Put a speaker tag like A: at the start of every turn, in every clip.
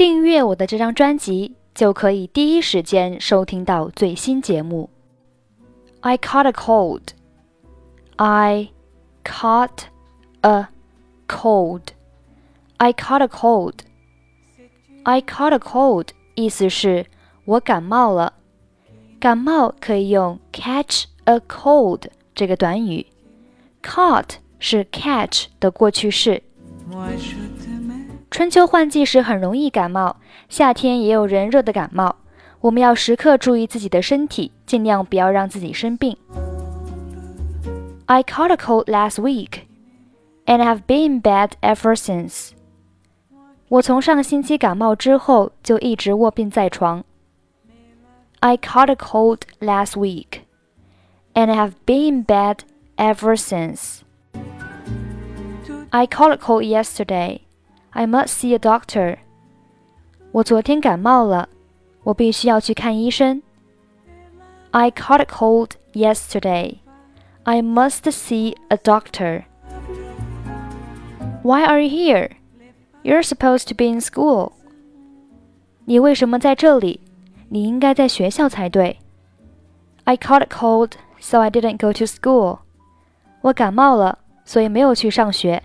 A: 订阅我的这张专辑，就可以第一时间收听到最新节目。I caught a cold. I caught a cold. I caught a cold. I caught a cold 意思是我感冒了。感冒可以用 catch a cold 这个短语。Caught 是 catch 的过去式。 春秋换季时很容易感冒，夏天也有人热的感冒。我们要时刻注意自己的身体，尽量不要让自己生病。I caught a cold last week, and have been in bed ever since. 我从上星期感冒之后就一直卧病在床。I caught a cold last week, and have been in bed ever since. I caught a cold yesterday. I must see a doctor. 我昨天感冒了，我必须要去看医生。I caught a cold yesterday. I must see a doctor. Why are you here? You're supposed to be in school. 你为什么在这里？你应该在学校才对。I caught a cold, so I didn't go to school. 我感冒了，所以没有去上学。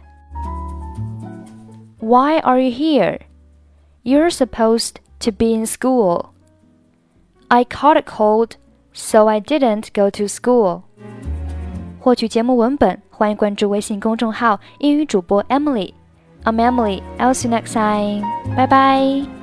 A: why are you here? You're supposed to be in school. I caught a cold, so I didn't go to school. 获取节目文本，欢迎关注微信公众号“英语主播 Emily”。I'm Emily. I'll see you next time. Bye bye.